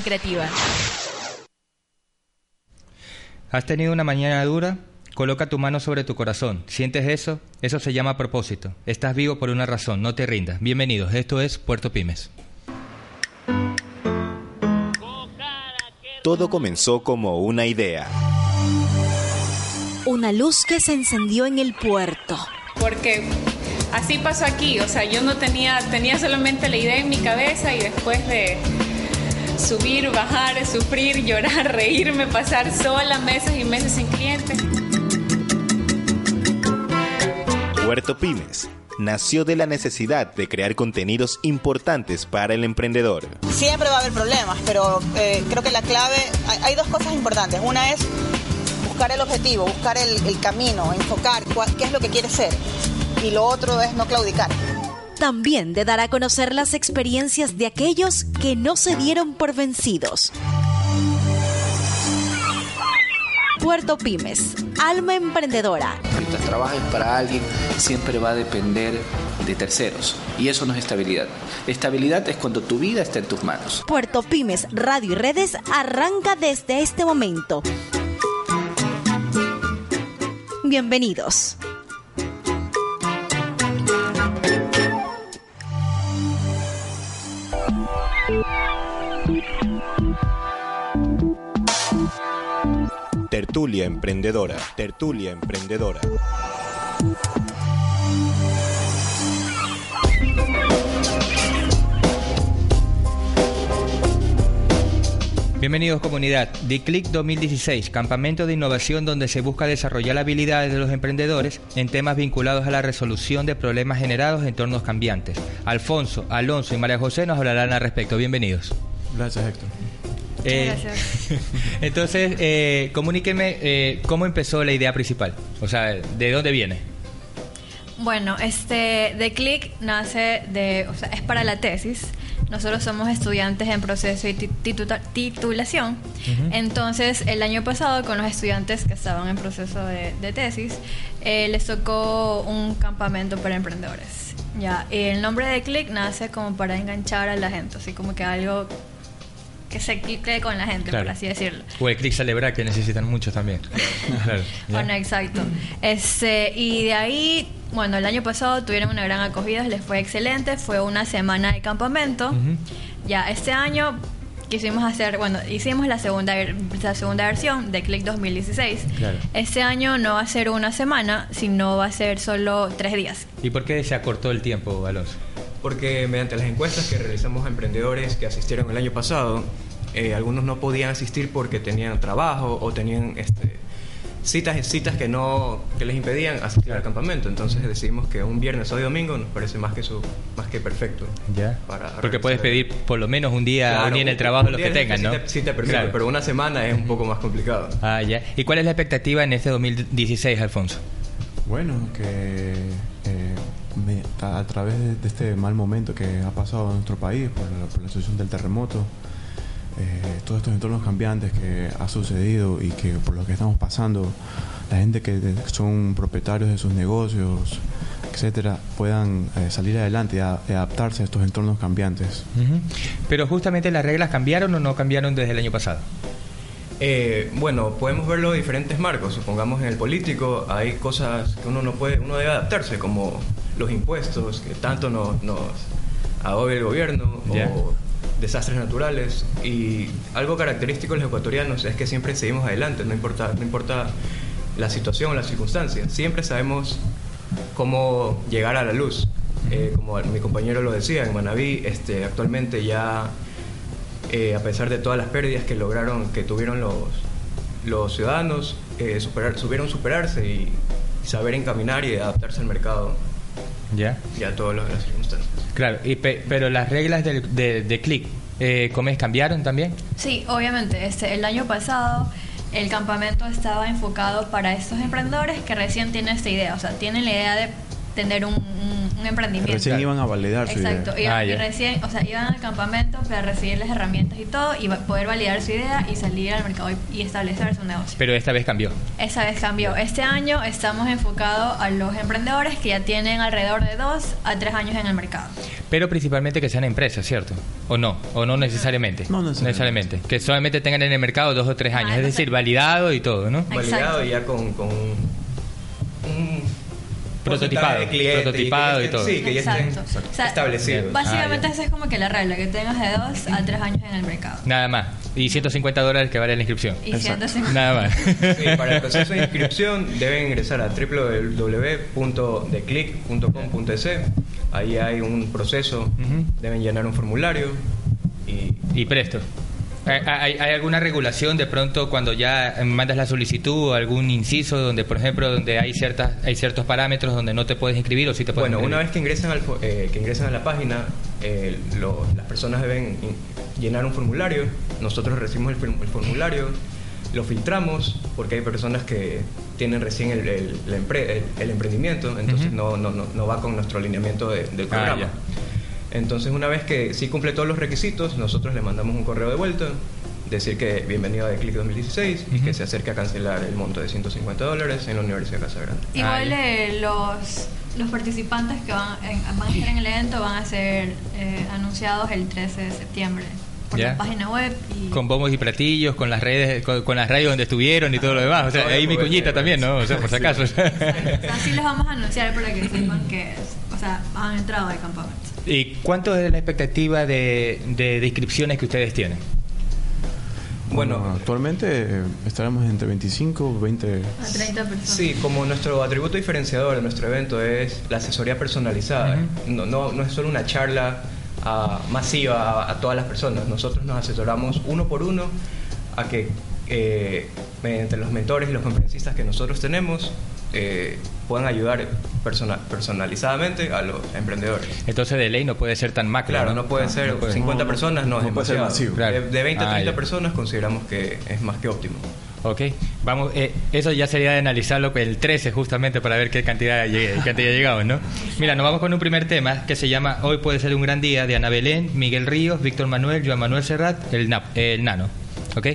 creativa. ¿Has tenido una mañana dura? Coloca tu mano sobre tu corazón. ¿Sientes eso? Eso se llama propósito. Estás vivo por una razón, no te rindas. Bienvenidos, esto es Puerto Pymes. Todo comenzó como una idea. Una luz que se encendió en el puerto. Porque así pasó aquí, o sea, yo no tenía, tenía solamente la idea en mi cabeza y después de subir, bajar, sufrir, llorar, reírme, pasar sola meses y meses sin clientes. Puerto Pymes nació de la necesidad de crear contenidos importantes para el emprendedor. Siempre va a haber problemas, pero eh, creo que la clave, hay, dos cosas importantes. Una es buscar el objetivo, buscar el, el camino, enfocar qué es lo que quieres ser. Y lo otro es no claudicar también de dar a conocer las experiencias de aquellos que no se dieron por vencidos. Puerto Pymes, alma emprendedora. Mientras trabajes para alguien, siempre va a depender de terceros. Y eso no es estabilidad. Estabilidad es cuando tu vida está en tus manos. Puerto Pymes, Radio y Redes arranca desde este momento. Bienvenidos. Tertulia Emprendedora. Tertulia Emprendedora. Bienvenidos comunidad. DICLIC 2016, campamento de innovación donde se busca desarrollar habilidades de los emprendedores en temas vinculados a la resolución de problemas generados en entornos cambiantes. Alfonso, Alonso y María José nos hablarán al respecto. Bienvenidos. Gracias, Héctor. Eh, entonces, eh, comuníqueme eh, cómo empezó la idea principal. O sea, ¿de dónde viene? Bueno, este, de Click nace de, o sea, es para la tesis. Nosotros somos estudiantes en proceso de titulación. Entonces, el año pasado, con los estudiantes que estaban en proceso de, tesis, eh, les tocó un campamento para emprendedores. Ya, y el nombre de Click nace como para enganchar a la gente, así como que algo que se quede con la gente, por así decirlo. O el click celebrar que necesitan muchos también. bueno, exacto. Este, y de ahí, bueno, el año pasado tuvieron una gran acogida, les fue excelente, fue una semana de campamento. Ya este año quisimos hacer, bueno, hicimos la segunda la segunda versión de Click 2016. Este año no va a ser una semana, sino va a ser solo tres días. ¿Y por qué se acortó el tiempo, Alonso? Porque mediante las encuestas que realizamos a emprendedores que asistieron el año pasado, eh, algunos no podían asistir porque tenían trabajo o tenían este, citas citas que no que les impedían asistir al campamento. Entonces decidimos que un viernes o domingo nos parece más que su más que perfecto ya. porque puedes pedir por lo menos un día, en el trabajo los que tengan no sí te, permite pero una semana es un poco más complicado. Ah ya. Y cuál es la expectativa en este 2016 Alfonso bueno que eh, a través de, este mal momento que ha pasado en nuestro país por la, situación del terremoto, eh, todos estos entornos cambiantes que ha sucedido y que por lo que estamos pasando, la gente que son propietarios de sus negocios, etcétera, puedan eh, salir adelante y, adaptarse a estos entornos cambiantes. Pero justamente las reglas cambiaron o no cambiaron desde el año pasado. Eh, bueno, podemos verlo en diferentes marcos. Supongamos en el político hay cosas que uno no puede, uno debe adaptarse, como los impuestos que tanto nos, nos el gobierno o desastres naturales. Y algo característico de los ecuatorianos es que siempre seguimos adelante, no importa, no importa la situación o las circunstancias. Siempre sabemos cómo llegar a la luz. Eh, como mi compañero lo decía, en Manabí este, actualmente ya eh, a pesar de todas las pérdidas que lograron, que tuvieron los, los ciudadanos, eh, superar, supieron superarse y, saber encaminar y adaptarse al mercado. Ya. Y a todas las circunstancias. Claro, y pero las reglas de, de, CLIC eh, ¿Comes cambiaron también? Sí, obviamente. Este, el año pasado el campamento estaba enfocado para estos emprendedores que recién tienen esta idea, o sea, tienen la idea de tener un, un, emprendimiento. Recién iban a validar su Exacto, idea. Iban, ah, recién, o sea, iban al campamento para recibir las herramientas y todo y poder validar su idea y salir al mercado y, establecer su negocio. Pero esta vez cambió. Esta vez cambió. Este año estamos enfocados a los emprendedores que ya tienen alrededor de dos a tres años en el mercado. Pero principalmente que sean empresas, ¿cierto? ¿O no? ¿O no necesariamente? No necesariamente. Que solamente tengan en el mercado dos o tres años. Ah, es decir, validado y todo, ¿no? Validado y ya con, con prototipado, prototipado y, todo. Sí, que ya estén establecidos. Básicamente ah, esa es como que la regla, que tengas de dos a tres años en el mercado. Nada más. Y 150 dólares que vale la inscripción. Y 150. Nada más. Sí, para el proceso de inscripción deben ingresar a www.declick.com.es. Ahí hay un proceso, deben llenar un formulario y... Y presto. ¿Hay, alguna regulación de pronto cuando ya mandas la solicitud o algún inciso donde, por ejemplo, donde hay ciertas hay ciertos parámetros donde no te puedes inscribir o sí te puedes Bueno, una vez que ingresan, al, eh, que ingresan a la página, eh, las personas deben llenar un formulario, nosotros recibimos el, formulario, lo filtramos porque hay personas que tienen recién el, el, emprendimiento, entonces no, no, no, va con nuestro alineamiento del ah, programa. Entonces, una vez que sí cumple todos los requisitos, nosotros le mandamos un correo de vuelta, decir que bienvenido a The Click 2016 y que se acerque a cancelar el monto de 150 dólares en la Universidad de Casa Grande. Igual ah, los, los participantes que van, van, a estar en el evento van a ser eh, anunciados el 13 de septiembre por la página web. Con bombos y platillos, con las redes, con, las radios donde estuvieron y todo lo demás. O sea, ahí mi cuñita también, ¿no? O sea, por si acaso. Así los vamos a anunciar para que sepan que o sea, han entrado al campamento. ¿Y cuánto es la expectativa de, de, inscripciones que ustedes tienen? Bueno, actualmente eh, estaremos entre 25 20 a 30 personas. Sí, como nuestro atributo diferenciador de nuestro evento es la asesoría personalizada. no, no, no, es solo una charla ah, masiva a, todas las personas. Nosotros nos asesoramos uno por uno a que eh, mediante los mentores y los conferencistas que nosotros tenemos eh, puedan ayudar personalizadamente a los emprendedores. Entonces de ley no puede ser tan macro. Claro, no, puede ser 50 personas, no, es demasiado. De, 20 a 30 personas consideramos que es más que óptimo. Ok, vamos, eh, eso ya sería de analizarlo el 13 justamente para ver qué cantidad, cantidad llegamos, ¿no? Mira, nos vamos con un primer tema que se llama Hoy puede ser un gran día de Ana Belén, Miguel Ríos, Víctor Manuel, Joan Manuel Serrat, el, el Nano. ¿Ok?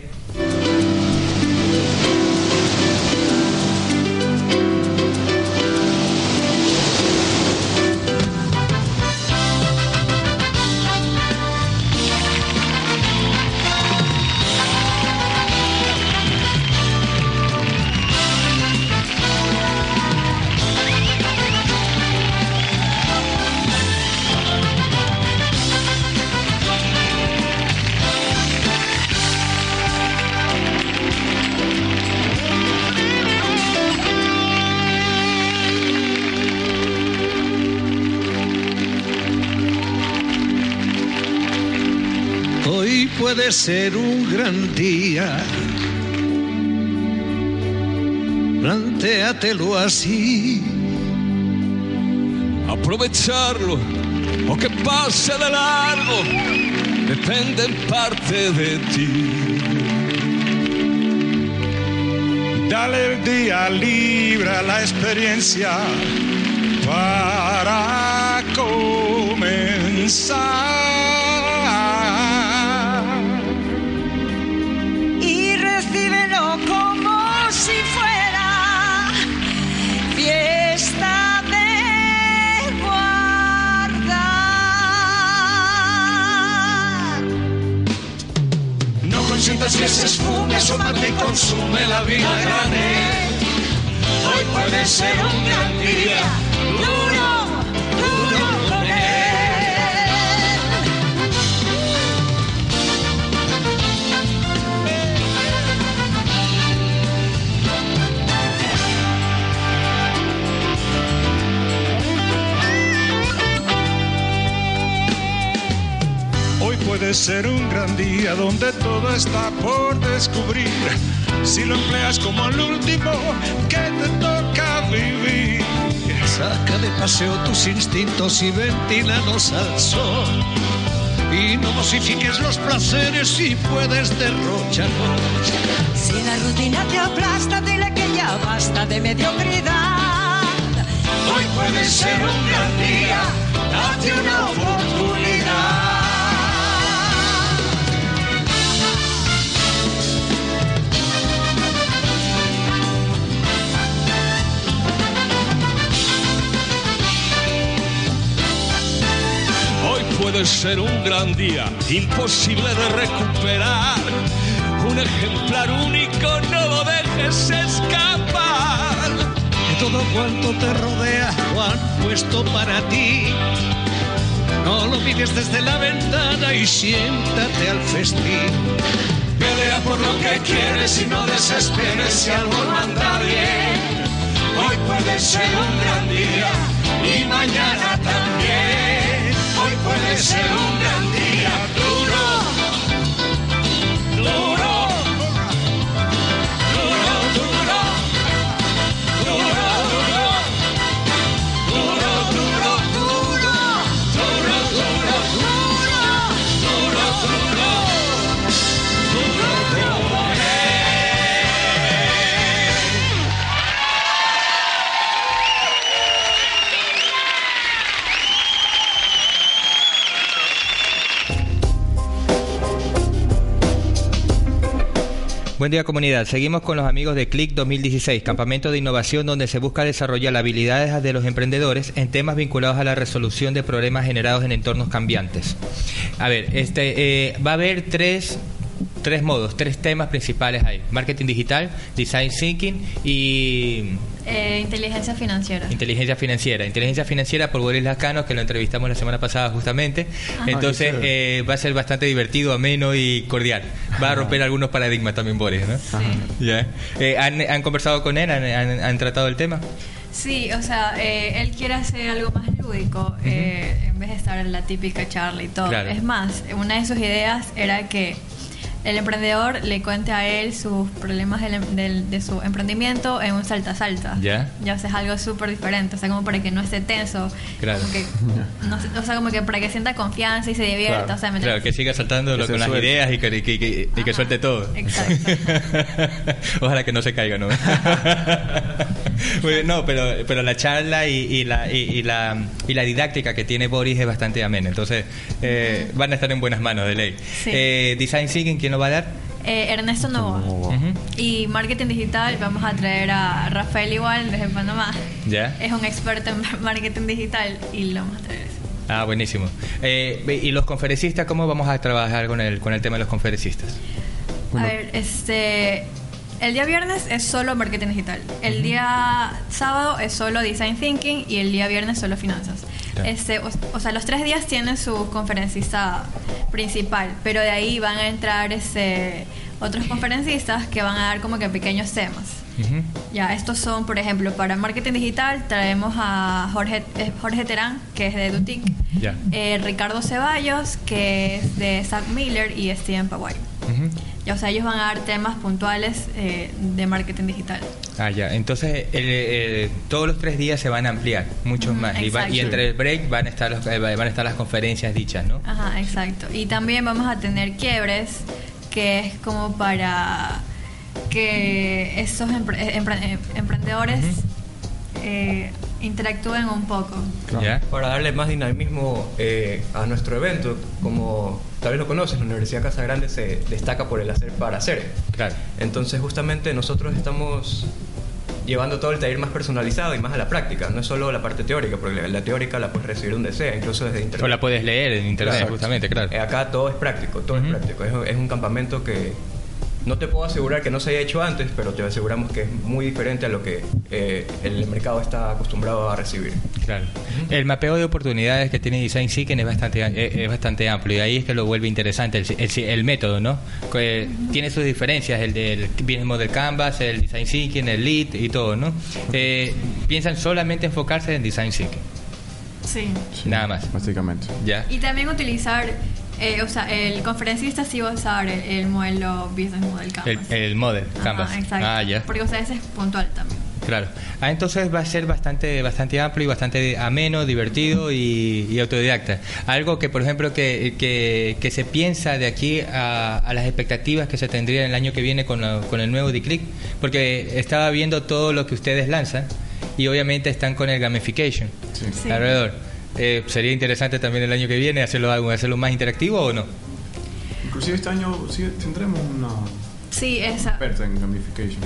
Ser un gran día. Plantéatelo así. Aprovecharlo o que pase de largo depende en parte de ti. Dale el día libre a la experiencia para comenzar. Asómate y consume la vida grande. Hoy puede ser un gran día. Puede ser un gran día donde todo está por descubrir. Si lo empleas como el último que te toca vivir. Saca de paseo tus instintos y ventilanos al sol. y no mosifiques los placeres si puedes derrocharlos. Si la rutina te aplasta, dile que ya basta de mediocridad. Hoy puede ser un gran día, date una oportunidad. Ser un gran día, imposible de recuperar. Un ejemplar único, no lo dejes escapar. De todo cuanto te rodea lo han puesto para ti. No lo mires desde la ventana y siéntate al festín. Pelea por lo que quieres y no desesperes si algo no anda bien. Hoy puede ser un gran día y mañana también. Hoy puede ser un gran día Buen día comunidad, seguimos con los amigos de Click 2016, campamento de innovación donde se busca desarrollar habilidades de los emprendedores en temas vinculados a la resolución de problemas generados en entornos cambiantes. A ver, este eh, va a haber tres tres modos, tres temas principales ahí: marketing digital, design thinking y Eh, inteligencia financiera. Inteligencia financiera. Inteligencia financiera por Boris Lascano, que lo entrevistamos la semana pasada justamente. Ajá. Entonces eh, va a ser bastante divertido, ameno y cordial. Va a romper algunos paradigmas también Boris, ¿no? Ya. Eh, ¿han, han conversado con él? ¿Han, han- han tratado el tema? Sí, o sea, eh, él quiere hacer algo más lúdico eh, en vez de estar en la típica charla y todo. Claro. Es más, una de sus ideas era que el emprendedor le cuente a él sus problemas del, em- del- de su emprendimiento en un salta-salta. Ya. Ya o sea, es algo súper diferente, o sea, como para que no esté tenso. Claro. Como que, no sé, o sea, como que para que sienta confianza y se divierta. Claro, o sea, ¿me Claro, que siga saltando Que lo- se con las suelte. ideas y que, que- que- y que suelte todo. Exacto. Ojalá que no se caiga, ¿no? Muy bien, no, pero, pero la charla y, y la, y, y la, y la didáctica que tiene Boris es bastante amena. Entonces, eh, van a estar en buenas manos de ley. Sí. Eh, Design Thinking, ¿quién lo va a dar? Eh, Ernesto Novoa. Ujú. Y marketing digital, vamos a traer a Rafael Igual desde Panamá. ¿Ya? Es un experto en marketing digital y lo vamos a traer. Ah, buenísimo. Eh, ¿Y los conferencistas, cómo vamos a trabajar con el, con el tema de los conferencistas? A ver, este. El día viernes es solo marketing digital. El día sábado es solo design thinking y el día viernes solo finanzas. Este, o, o sea, los tres días tienen su conferencista principal, pero de ahí van a entrar este, otros conferencistas que van a dar como que pequeños temas. Ya, estos son, por ejemplo, para marketing digital traemos a Jorge, eh, Jorge Terán, que es de Dutic, Ya. eh, Ricardo Ceballos, que es de Zach Miller y Steven Pawai. O sea, ellos van a dar temas puntuales eh, de marketing digital. Ah, ya. Entonces, el- el- todos los tres días se van a ampliar, muchos más. Y, va- y exacto. entre el break van a estar los- eh, van a estar las conferencias dichas, ¿no? Ajá, exacto. Y también vamos a tener quiebres, que es como para que esos empre- eh, empre- eh, emprendedores eh, interactúen un poco. ¿Ya? Para darle más dinamismo eh, a nuestro evento, como tal vez lo conoces, la Universidad Casa Grande se destaca por el hacer para hacer. Claro. Entonces justamente nosotros estamos llevando todo el taller más personalizado y más a la práctica, no es solo la parte teórica, porque la, la teórica la puedes recibir donde sea, incluso desde internet. O la puedes leer en internet, Claro. justamente, claro. Eh, acá todo es práctico, todo es práctico. Es, es un campamento que no te puedo asegurar que no se haya hecho antes, pero te aseguramos que es muy diferente a lo que eh, el mercado está acostumbrado a recibir. Claro. El mapeo de oportunidades que tiene Design Thinking es bastante, es, es bastante amplio y ahí es que lo vuelve interesante el, el- el método, ¿no? Que tiene sus diferencias, el del mismo del Canvas, el Design Thinking, el Lead y todo, ¿no? Eh, piensan solamente enfocarse en Design Thinking, Sí. nada más. Básicamente. ¿Ya? Y también utilizar, eh, o sea, el conferencista sí va a usar el, el modelo Business Model El, Canvas. el model, Ajá, Canvas. exacto. Ah, ya. Porque, o sea, ese es puntual también. Claro. Ah, entonces va a ser bastante, bastante amplio y bastante ameno, divertido y, y autodidacta. Algo que, por ejemplo, que, que, que se piensa de aquí a, a, las expectativas que se tendría el año que viene con, la, con el nuevo D-Click, porque estaba viendo todo lo que ustedes lanzan y obviamente están con el gamification Sí. alrededor. Eh, ¿Sería interesante también el año que viene hacerlo, algo- hacerlo más interactivo o no? Inclusive este año sí tendremos una Sí, esa. experta en gamification.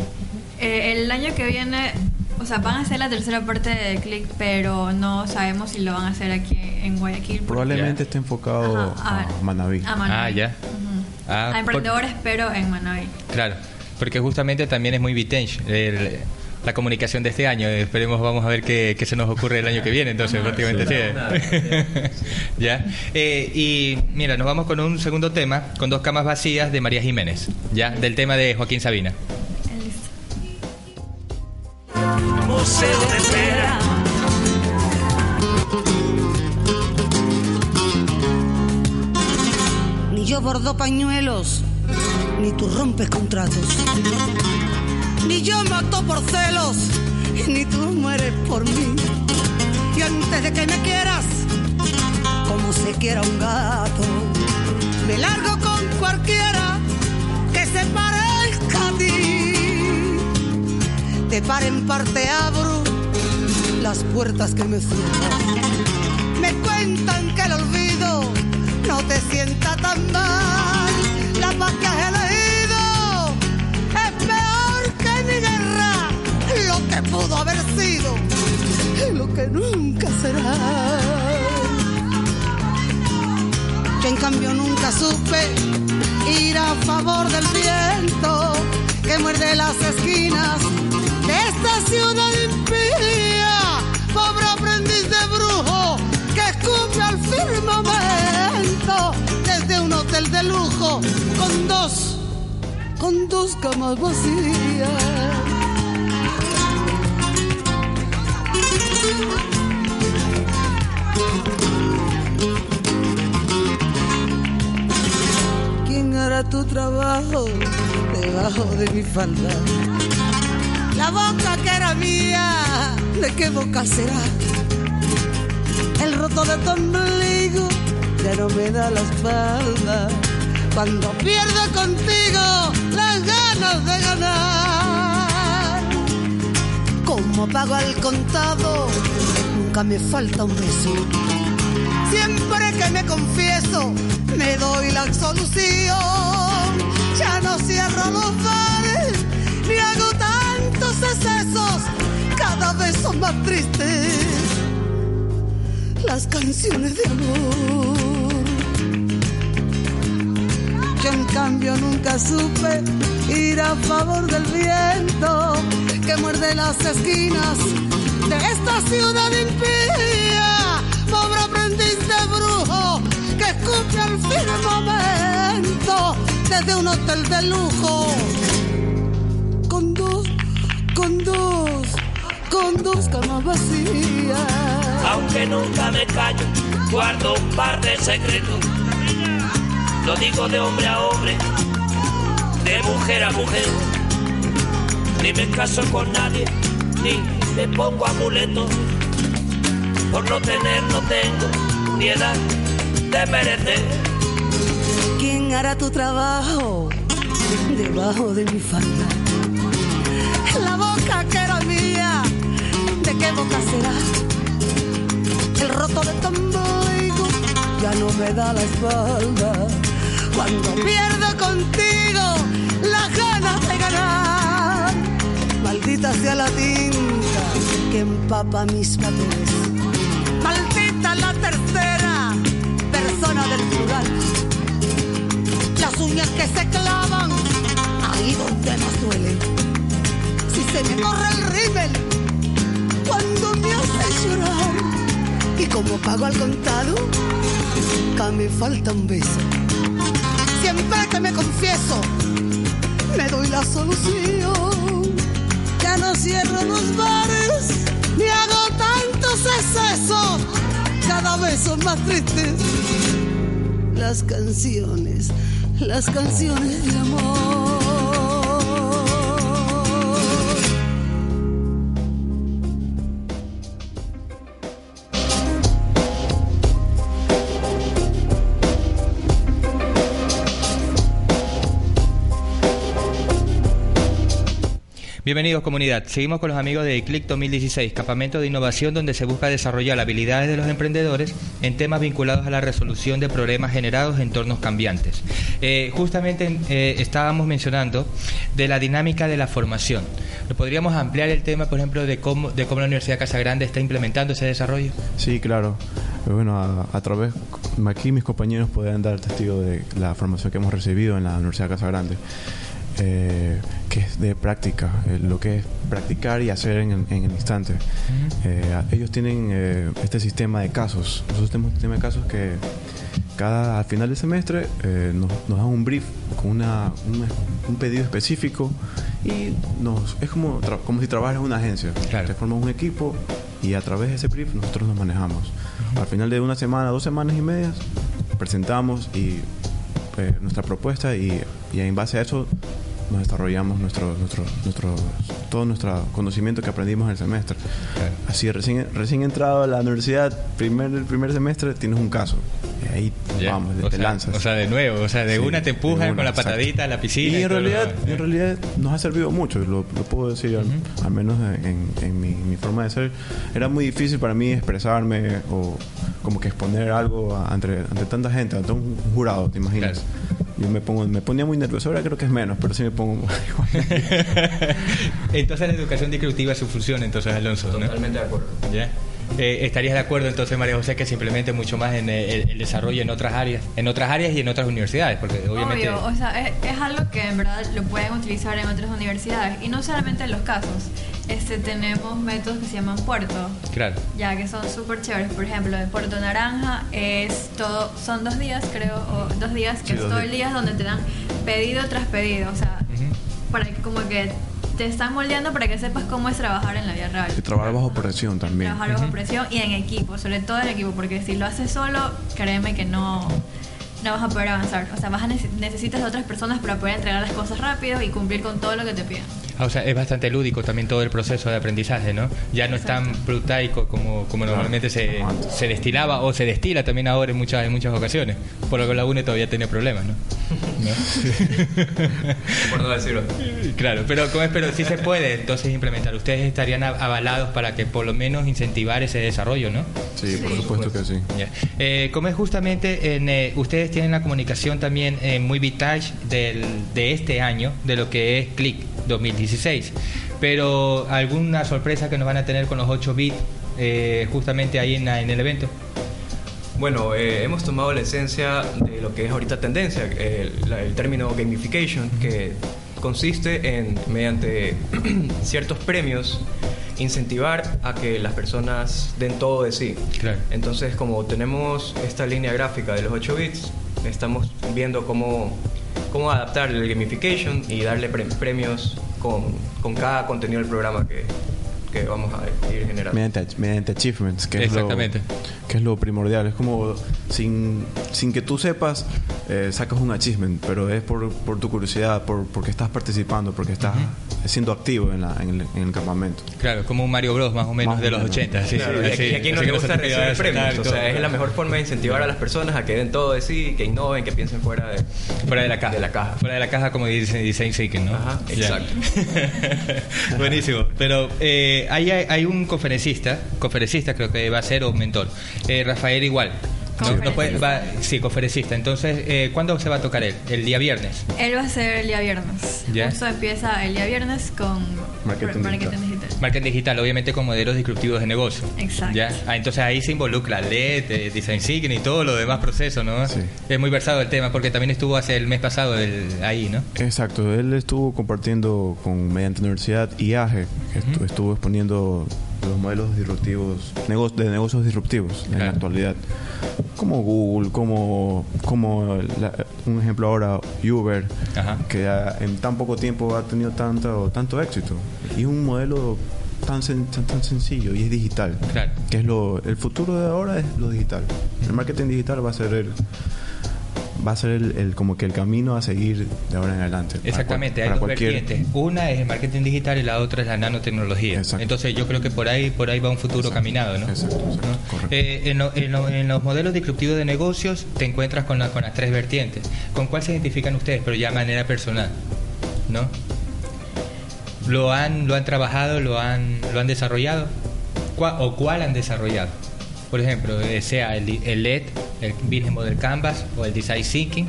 Eh, el año que viene, o sea, van a hacer la tercera parte de Click, pero no sabemos si lo van a hacer aquí en Guayaquil. Probablemente esté enfocado Ajá, a Manaví. a Manaví. Ah, ya. Ujú. Ah, a por- emprendedores, pero en Manaví. Claro, porque justamente también es muy vintage el- la comunicación de este año. Esperemos, vamos a ver qué, qué se nos ocurre el año que viene, entonces prácticamente sí. ¿Ya? Eh, y mira, nos vamos con un segundo tema, con dos camas vacías de María Jiménez, ¿ya? Del tema de Joaquín Sabina. Museo de Espera. Ni yo bordo pañuelos, ni tú rompes contratos. Ni yo mato por celos, ni tú mueres por mí. Y antes de que me quieras, como se quiera un gato, me largo con cualquiera que se parezca a ti. De par en parte abro las puertas que me cierran. Me cuentan que el olvido no te sienta tan mal. La paz pudo haber sido lo que nunca será. Yo en cambio nunca supe ir a favor del viento que muerde las esquinas de esta ciudad impía. Pobre aprendiz de brujo que escupe al firmamento desde un hotel de lujo con dos, con dos camas vacías. ¿Quién hará tu trabajo debajo de mi falda? La boca que era mía, ¿de qué boca será? El roto de tu ombligo ya no me da la espalda. Cuando pierdo contigo las ganas de ganar. Como pago al contado, nunca me falta un beso. Siempre que me confieso, me doy la absolución. Ya no cierro los bares, ni hago tantos excesos. Cada vez son más tristes las canciones de amor. Yo en cambio nunca supe ir a favor del viento que muerde las esquinas de esta ciudad impía. Desde un hotel de lujo. Con dos, con dos, con dos camas vacías. Aunque nunca me callo, guardo un par de secretos. Lo digo de hombre a hombre, de mujer a mujer. Ni me caso con nadie, ni me pongo amuletos. Por no tener, no tengo ni edad de merecer. ¿Quién hará tu trabajo debajo de mi falda? La boca que era mía, ¿de qué boca será? El roto de tu ombligo ya no me da la espalda. Cuando pierdo contigo las ganas de ganar, maldita sea la tinta que empapa mis papeles. Maldita la tercera persona del plural uñas que se clavan ahí donde más duele. Si se me corre el rímel cuando me hace llorar y como pago al contado, nunca me falta un beso. Siempre que me confieso, me doy la solución. Ya no cierro los bares ni hago tantos excesos. Cada vez son más tristes las canciones, las canciones de amor. Bienvenidos comunidad. Seguimos con los amigos de Click 2016, campamento de innovación donde se busca desarrollar habilidades de los emprendedores en temas vinculados a la resolución de problemas generados en entornos cambiantes. Eh, justamente eh, estábamos mencionando de la dinámica de la formación. ¿Lo podríamos ampliar el tema, por ejemplo, de cómo, de cómo la Universidad Casa Grande está implementando ese desarrollo? Sí, claro. Eh, Bueno, a, a través, aquí mis compañeros pueden dar testigo de la formación que hemos recibido en la Universidad Casa Grande, eh, que es de práctica, eh, lo que es practicar y hacer en, el- en el instante. Eh, ellos tienen eh, este sistema de casos, nosotros tenemos un sistema de casos que cada al final del semestre nos, nos dan un brief con una, un, un pedido específico y nos es como, como si trabajas en una agencia. Te formas un equipo y a través de ese brief nosotros nos manejamos. Al final de una semana, dos semanas y medias, presentamos y eh, nuestra propuesta y, y en base a eso nos desarrollamos nuestro, nuestro, nuestro, todo nuestro conocimiento que aprendimos en el semestre. Así, recién, recién entrado a la universidad, primer, el primer semestre, tienes un caso. Y ahí Ya. vamos, o te sea, lanzas. O sea, de nuevo, o sea, de Sí, una te empujan una, con la patadita a la piscina. Y en realidad, en realidad nos ha servido mucho, lo, lo puedo decir, al, al menos en, en mi, mi forma de ser. Era muy difícil para mí expresarme o como que exponer algo a- ante, ante tanta gente, ante un jurado, ¿te imaginas? Yo me, pongo, me ponía muy nervioso, ahora creo que es menos, pero sí me pongo... Entonces la educación disruptiva es su función, entonces Alonso. ¿no? Totalmente de acuerdo. ¿Ya? Eh, ¿Estarías de acuerdo entonces, María José, que se implemente mucho más en eh, el, el desarrollo en otras áreas, en otras áreas y en otras universidades? Porque obviamente... Obvio, o sea, es, es algo que en verdad lo pueden utilizar en otras universidades y no solamente en los casos. Este, tenemos métodos que se llaman puerto, Claro. ya que son súper chéveres. Por ejemplo, de Puerto Naranja es todo, son dos días, creo, o dos días, que Sí, es todo el días. día donde te dan pedido tras pedido. O sea, para que como que te están moldeando para que sepas cómo es trabajar en la vida real. Y trabajar bajo presión también. Trabajar bajo presión y en equipo, sobre todo en equipo, porque si lo haces solo, créeme que no, no vas a poder avanzar. O sea, vas a nece- necesitas de otras personas para poder entregar las cosas rápido y cumplir con todo lo que te piden. Ah, o sea, es bastante lúdico también todo el proceso de aprendizaje, ¿no? Ya no es tan brutaico como, como normalmente se, se, destilaba o se destila también ahora en muchas, en muchas ocasiones. Por lo que la UNE todavía tiene problemas, ¿no? ¿No? Por no decirlo. Claro, pero, pero sí se puede entonces implementar. Ustedes estarían avalados para que por lo menos incentivar ese desarrollo, ¿no? Sí, por supuesto que sí. Eh, es justamente, eh, ustedes tienen la comunicación también eh, muy vintage del, de este año, de lo que es CLIC 2017. 16. Pero alguna sorpresa que nos van a tener con los 8 bits eh, justamente ahí en, en, el evento. Bueno, eh, hemos tomado la esencia de lo que es ahorita tendencia, el, el término gamification, que consiste en, mediante ciertos premios, incentivar a que las personas den todo de sí. Claro. Entonces, como tenemos esta línea gráfica de los 8 bits, estamos viendo cómo, cómo adaptar el gamification y darle premios con, con cada contenido del programa que, que vamos a ir generando. Mediante, mediante achievements, que es, lo, Exactamente. que es lo primordial. Es como sin, sin que tú sepas, eh, sacas un achievement, pero es por, por tu curiosidad, por, porque estás participando, porque estás siendo activo en, la, en, el, en el campamento. Claro, como un Mario Bros más o menos Más de los menos. 80. Sí, Claro, sí, y aquí, aquí no le gusta recibir premios, o sea, es la mejor forma de incentivar a las personas a que den todo de sí, que innoven, que piensen fuera de, Fuera de la caja. de la caja. Fuera de la caja, como dice Design Thinking, ¿no? Ajá, exacto. Buenísimo. Pero eh, ahí hay, hay un conferencista, conferencista creo que va a ser o un mentor, eh, Rafael Igual. No, no puede- va- sí, conferencista. Entonces, eh, ¿cuándo se va a tocar él? El día viernes. Él va a ser el día viernes. Ya. Justo empieza el día viernes con Marketing marketing digital. Marketing digital, obviamente con modelos disruptivos de negocio. Exacto. ¿Ya? Ah, entonces ahí se involucra LED, eh, Design Thinking y todo lo demás procesos, ¿no? Es muy versado el tema porque también estuvo hace el mes pasado el- ahí, ¿no? Exacto, él estuvo compartiendo con mediante Universidad IAGE, que estu- estuvo exponiendo los modelos disruptivos, de negocios disruptivos en la actualidad, como Google, como, como la- un ejemplo ahora Uber, que ha- en tan poco tiempo ha tenido tanto, tanto éxito. Y es un modelo tan, sen- tan, tan sencillo y es digital. Que es lo, el futuro de ahora es lo digital. El marketing digital va a ser el va a ser el, el- como que el camino a seguir de ahora en adelante. para Exactamente, cual- hay para dos cualquier- vertientes. Una es el marketing digital y la otra es la nanotecnología. Entonces yo creo que por ahí por ahí va un futuro caminado, ¿no? ¿No? Eh, en, lo- en lo- en los modelos disruptivos de negocios te encuentras con, la- con las tres vertientes. ¿Con cuál se identifican ustedes? Pero ya de manera personal, ¿no? ¿Lo han, lo han trabajado, lo han, lo han desarrollado? ¿Cuál- ¿O cuál han desarrollado? Por ejemplo, eh, sea el, el LED, el Business Model Canvas o el Design Thinking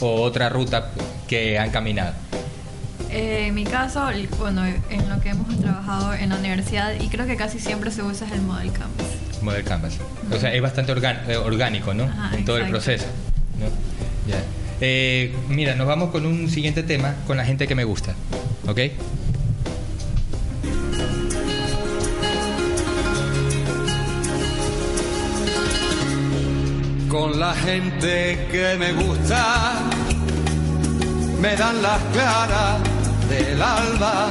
o otra ruta que han caminado. Eh, en mi caso, el- bueno, en lo que hemos trabajado en la universidad y creo que casi siempre se usa es el Model Canvas. Model Canvas. O sea, es bastante eh, orgánico, ¿no? Ajá, en todo el exacto. proceso. ¿no? Ya. Eh, mira, nos vamos con un siguiente tema con la gente que me gusta. ¿Ok? Con la gente que me gusta. Me dan las claras del alba,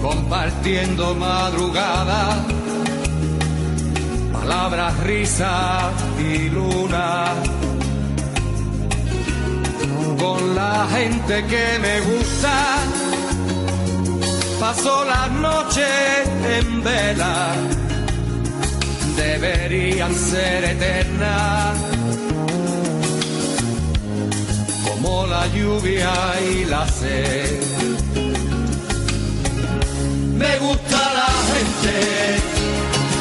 compartiendo madrugada, palabras, risas y luna. Con la gente que me gusta, paso las noches en vela deberían ser eternas, como la lluvia y la sed. Me gusta la gente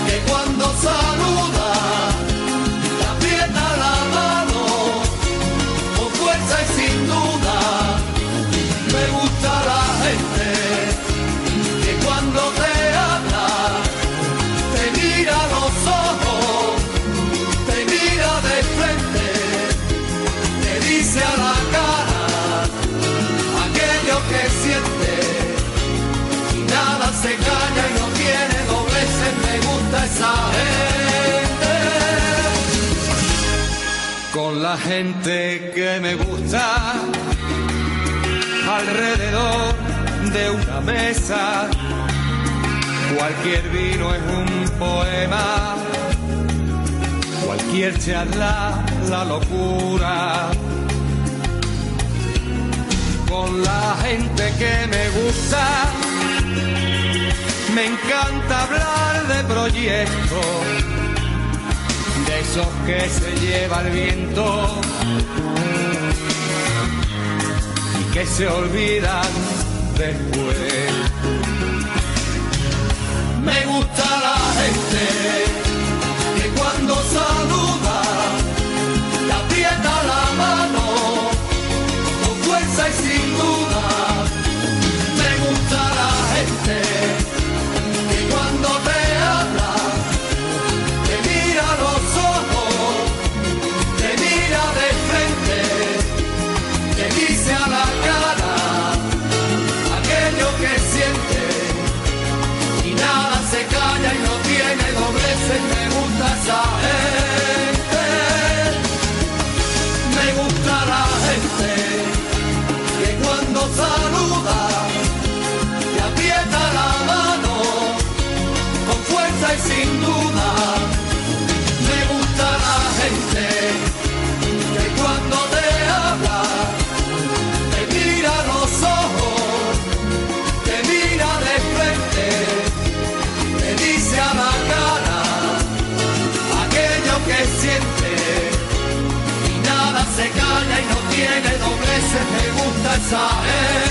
que cuando saluda la gente que me gusta, alrededor de una mesa, Cualquier vino es un poema, cualquier charla la locura. Con la gente que me gusta, me encanta hablar de proyectos, de esos que se lleva el viento y que se olvidan después. Me gusta la gente que cuando saluda y sin duda. Me gusta la gente que cuando te habla te mira los ojos te mira de frente, te dice a la cara aquello que siente y nada se calla y no tiene dobleces. Me gusta esa gente,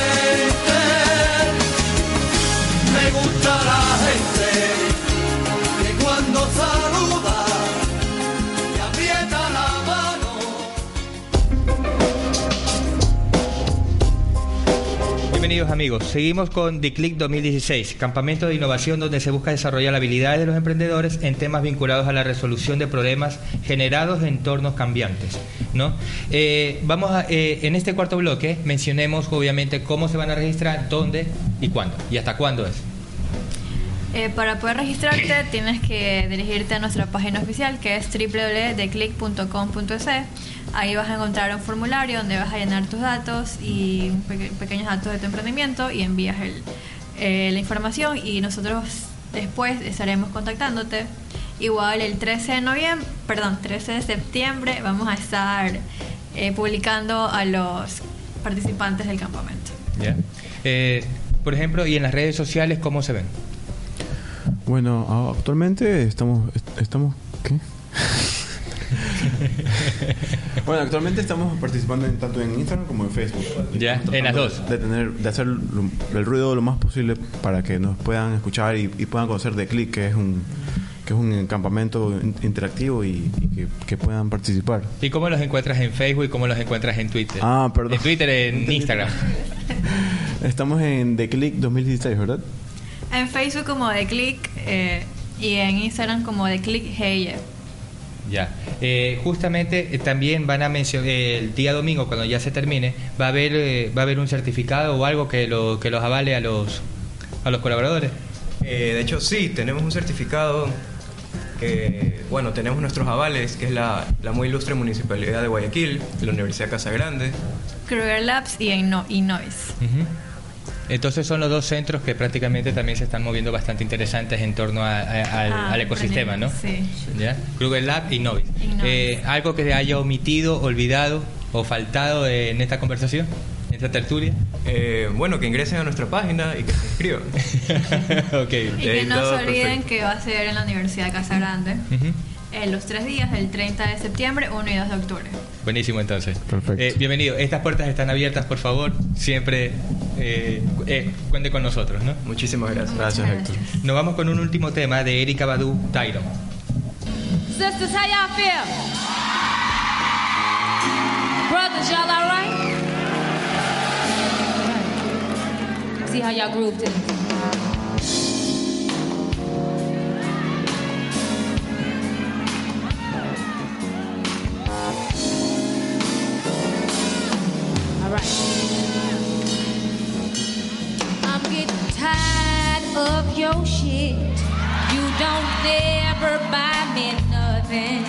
Bienvenidos amigos, seguimos con The Click 2016, campamento de innovación donde se busca desarrollar habilidades de los emprendedores en temas vinculados a la resolución de problemas generados en entornos cambiantes. ¿no? Eh, vamos a, eh, en este cuarto bloque mencionemos obviamente cómo se van a registrar, dónde y cuándo y hasta cuándo es. Eh, para poder registrarte tienes que dirigirte a nuestra página oficial que es www.declick.com.es. Ahí vas a encontrar un formulario donde vas a llenar tus datos y peque- pequeños datos de tu emprendimiento y envías el, eh, la información y nosotros después estaremos contactándote. Igual el 13 de noviembre, perdón, 13 de septiembre vamos a estar eh, publicando a los participantes del campamento. por ejemplo, y en las redes sociales, ¿cómo se ven? Bueno, actualmente estamos, est- estamos, ¿qué? bueno, actualmente estamos participando en, tanto en Instagram como en Facebook. Ya, en las dos. De, tener, de hacer el ruido lo más posible para que nos puedan escuchar y, y puedan conocer de Click, que es un que es un campamento in- interactivo y, y que, que puedan participar. ¿Y cómo los encuentras en Facebook y cómo los encuentras en Twitter? Ah, perdón. En Twitter, en Instagram. Estamos en The Click 2016, ¿verdad? En Facebook como de Click eh, y en Instagram como de Click Hey. Ya. Eh, justamente eh, también van a mencionar el día domingo cuando ya se termine va a haber eh, va a haber un certificado o algo que lo que los avale a los a los colaboradores. Eh, de hecho, sí, tenemos un certificado que, bueno, tenemos nuestros avales, que es la, la muy ilustre Municipalidad de Guayaquil, la Universidad Casa Grande. Kruger Labs y Inno- Innovis. Entonces son los dos centros que prácticamente también se están moviendo bastante interesantes en torno a- a- al, Ah, al ecosistema, ¿no? Sí. ¿Ya? Kruger Lab y Novis. Eh, ¿Algo que haya omitido, olvidado o faltado en esta conversación, en esta tertulia? Eh, bueno, que ingresen a nuestra página y que se inscriban. ok. Y que no se olviden que va a ser en la Universidad de Casa Grande Ujú. En los tres días, del 30 de septiembre, 1 y 2 de octubre. Buenísimo entonces. Perfecto. Eh, bienvenido. Estas puertas están abiertas, por favor. Siempre eh, eh, cuente con nosotros, ¿no? Muchísimas gracias. Gracias, Héctor. Nos vamos con un último tema de Erika Badu, Tyron. Sisters, how y'all feel? Brothers, y'all all right? See how y'all groove of your shit. You don't never buy me nothing.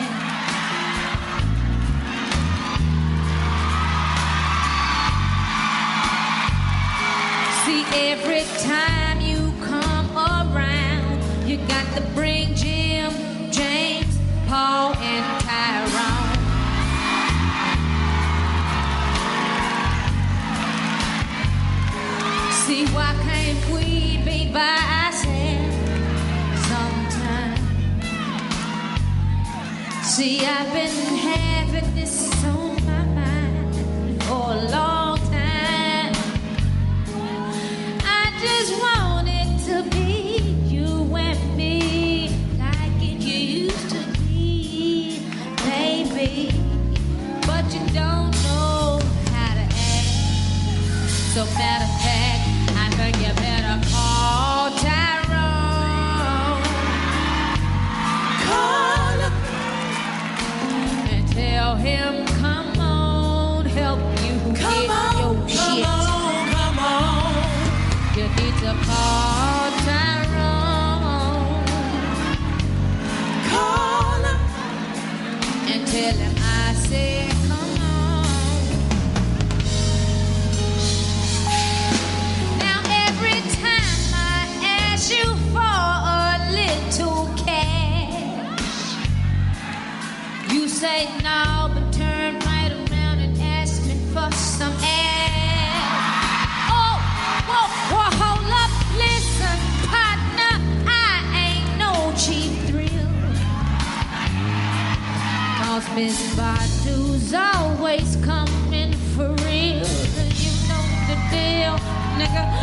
See, every time you come around, you got to bring Jim, James, Paul, and Tyrone. See, why can't we be by ourselves sometime? See, I've been having this on my mind for a long time. I just want it to be you and me, like it used to be, baby. But you don't know how to act. So matter of fact, him, come on, help you get your shit. come on. You need to call Tyrone. Call him and tell him I said, come on. Now every time I ask you for a little cash, you say no, Miss Badu's always coming for real. You know the deal, nigga.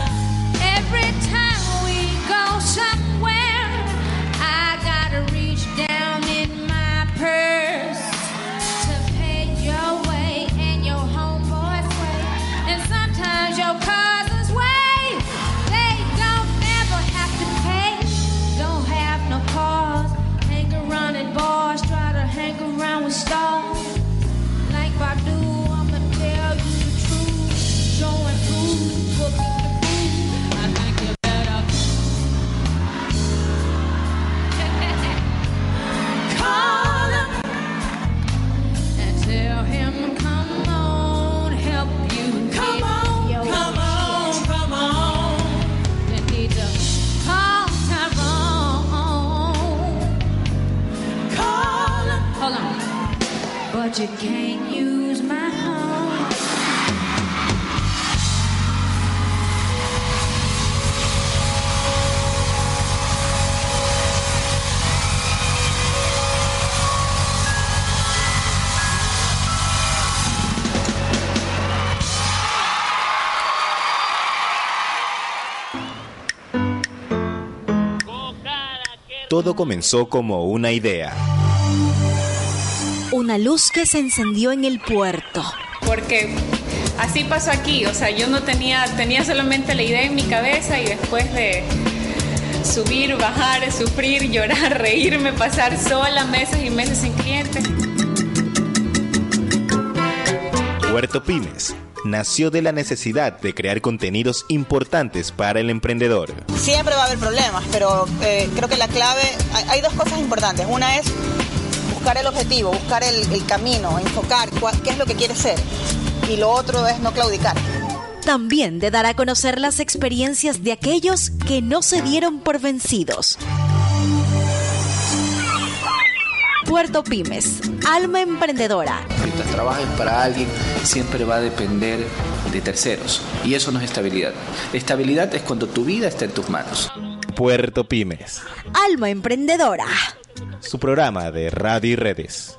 Todo comenzó como una idea. Una luz que se encendió en el puerto. Porque así pasó aquí, o sea, yo no tenía, tenía solamente la idea en mi cabeza y después de subir, bajar, sufrir, llorar, reírme, pasar sola meses y meses sin clientes. Puerto Pymes nació de la necesidad de crear contenidos importantes para el emprendedor. Siempre va a haber problemas, pero eh, creo que la clave, hay, hay dos cosas importantes. Una es buscar el objetivo, buscar el, el camino, enfocar cuál- qué es lo que quieres ser. Y lo otro es no claudicar. También de dar a conocer las experiencias de aquellos que no se dieron por vencidos. Puerto Pymes, alma emprendedora. Mientras trabajes para alguien, siempre va a depender de terceros. Y eso no es estabilidad. Estabilidad es cuando tu vida está en tus manos. Puerto Pymes, Alma emprendedora. su programa de radio y redes.